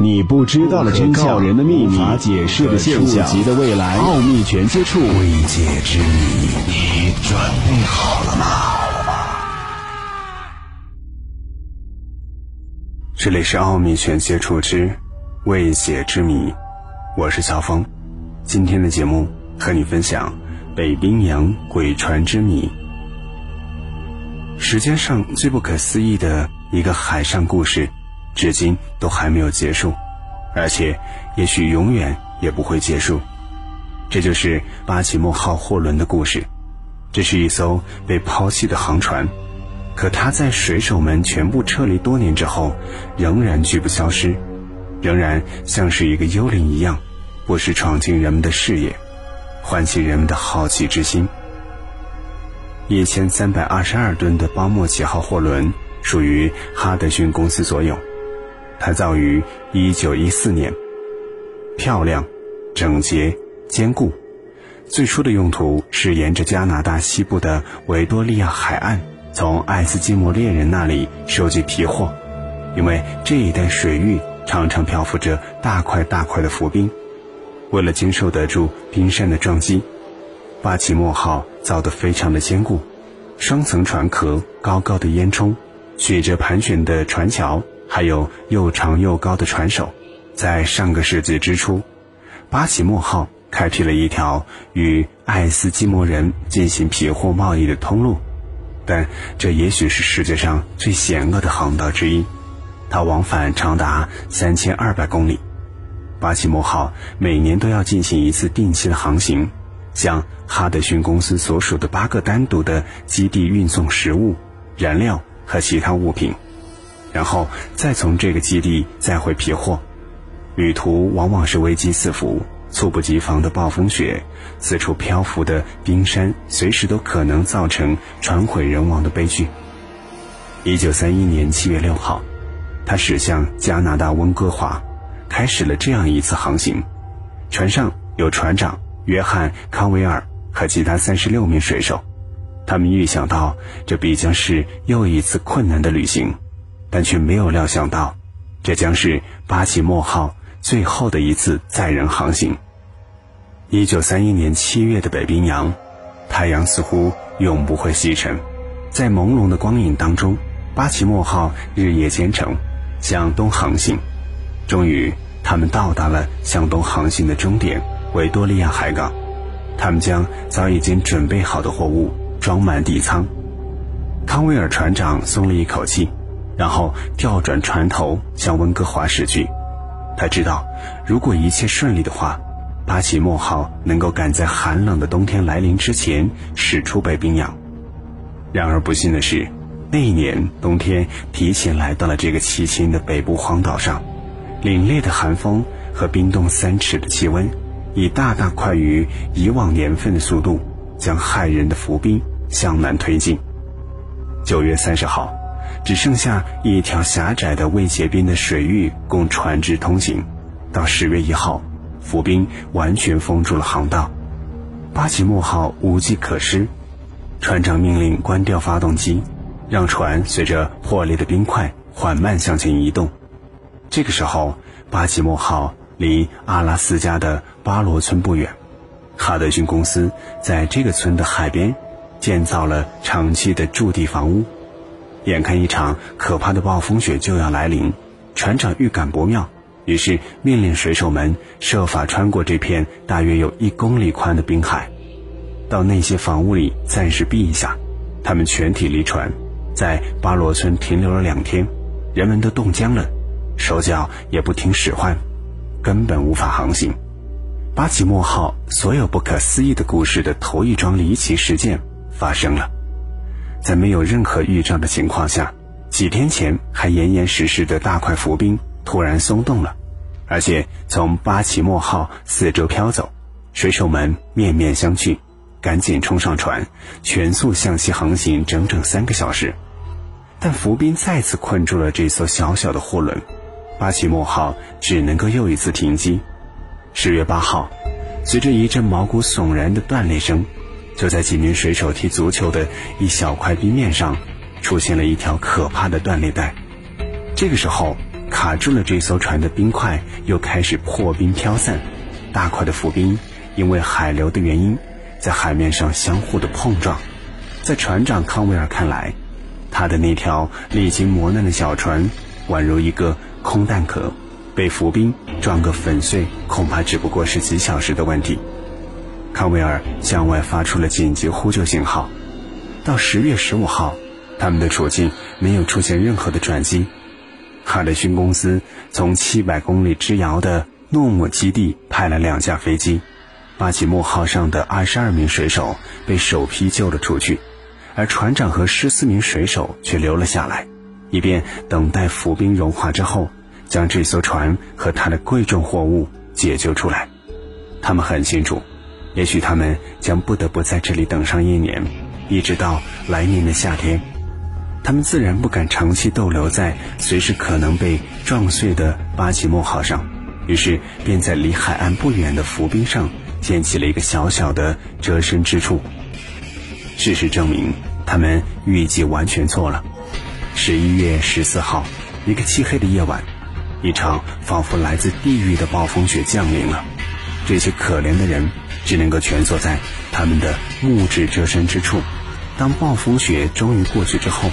你不知道的真相，人的秘密，无法解释的现象，级的未来，奥秘全接触，未解之谜，你准备好了吗？这里是奥秘全接触之未解之谜，我是小峰。今天的节目和你分享北冰洋鬼船之谜，时间上最不可思议的一个海上故事。至今都还没有结束，而且也许永远也不会结束。这就是巴奇莫号货轮的故事。这是一艘被抛弃的航船，可它在水手们全部撤离多年之后，仍然拒不消失，仍然像是一个幽灵一样，不时闯进人们的视野，唤起人们的好奇之心。一千三百二十二吨的邦莫奇号货轮属于哈德逊公司所有。它造于1914年，漂亮、整洁、坚固。最初的用途是沿着加拿大西部的维多利亚海岸，从爱斯基摩猎人那里收集皮货，因为这一带水域常常漂浮着大块大块的浮冰。为了经受得住冰山的撞击，巴奇莫号造得非常的坚固，双层船壳，高高的烟囱，曲折盘旋的船桥。还有又长又高的船首，在上个世纪之初，巴奇莫号开辟了一条与爱斯基摩人进行皮货贸易的通路，但这也许是世界上最险恶的航道之一。它往返长达三千二百公里。巴奇莫号每年都要进行一次定期的航行，向哈德逊公司所属的八个单独的基地运送食物、燃料和其他物品。然后再从这个基地再回皮货，旅途往往是危机四伏、猝不及防的暴风雪，四处漂浮的冰山，随时都可能造成船毁人亡的悲剧。一九三一年七月六号，他驶向加拿大温哥华，开始了这样一次航行。船上有船长约翰·康维尔和其他三十六名水手，他们预想到这必将是又一次困难的旅行。但却没有料想到，这将是巴奇莫号最后的一次载人航行。一九三一年七月的北冰洋，太阳似乎永不会西沉，在朦胧的光影当中，巴奇莫号日夜兼程，向东航行。终于，他们到达了向东航行的终点——维多利亚海港。他们将早已经准备好的货物装满底舱。康威尔船长松了一口气。然后调转船头向温哥华驶去。他知道，如果一切顺利的话，巴奇莫号能够赶在寒冷的冬天来临之前驶出北冰洋。然而不幸的是，那一年冬天提前来到了这个凄清的北部荒岛上，凛冽的寒风和冰冻三尺的气温，以大大快于以往年份的速度，将骇人的浮冰向南推进。九月三十号。只剩下一条狭窄的未结冰的水域供船只通行。到十月一号，浮冰完全封住了航道，巴奇莫号无计可施。船长命令关掉发动机，让船随着破裂的冰块缓慢向前移动。这个时候，巴奇莫号离阿拉斯加的巴罗村不远，哈德逊公司在这个村的海边建造了长期的驻地房屋。眼看一场可怕的暴风雪就要来临，船长预感不妙，于是命令水手们设法穿过这片大约有一公里宽的冰海，到那些房屋里暂时避一下。他们全体离船，在巴罗村停留了两天，人们都冻僵了，手脚也不听使唤，根本无法航行。巴奇莫号所有不可思议的故事的头一桩离奇事件发生了。在没有任何预兆的情况下，几天前还严严实实的大块浮冰突然松动了，而且从巴奇莫号四周飘走。水手们面面相觑，赶紧冲上船，全速向西航行整整三个小时。但浮冰再次困住了这艘小小的货轮，巴奇莫号只能够又一次停机。十月八号，随着一阵毛骨悚然的断裂声。就在几名水手踢足球的一小块冰面上，出现了一条可怕的断裂带。这个时候，卡住了这艘船的冰块又开始破冰飘散，大块的浮冰因为海流的原因，在海面上相互的碰撞。在船长康威尔看来，他的那条历经磨难的小船，宛如一个空蛋壳，被浮冰撞个粉碎，恐怕只不过是几小时的问题。康威尔向外发出了紧急呼救信号。到十月十五号，他们的处境没有出现任何的转机。哈德逊公司从七百公里之遥的诺姆基地派了两架飞机，巴奇莫号上的二十二名水手被首批救了出去，而船长和十四名水手却留了下来，以便等待浮冰融化之后，将这艘船和它的贵重货物解救出来。他们很清楚，也许他们将不得不在这里等上一年，一直到来年的夏天。他们自然不敢长期逗留在随时可能被撞碎的巴奇莫号上，于是便在离海岸不远的浮冰上建起了一个小小的遮身之处。事实证明，他们预计完全错了。十一月十四号，一个漆黑的夜晚，一场仿佛来自地狱的暴风雪降临了。这些可怜的人只能够蜷缩在他们的木质遮身之处。当暴风雪终于过去之后，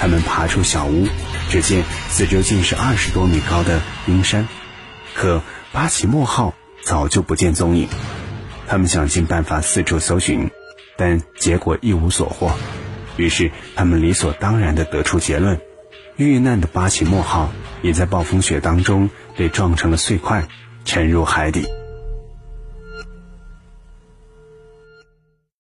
他们爬出小屋，只见四周竟是二十多米高的冰山，可巴奇莫号早就不见踪影。他们想尽办法四处搜寻，但结果一无所获。于是他们理所当然地得出结论：遇难的巴奇莫号也在暴风雪当中被撞成了碎块，沉入海底。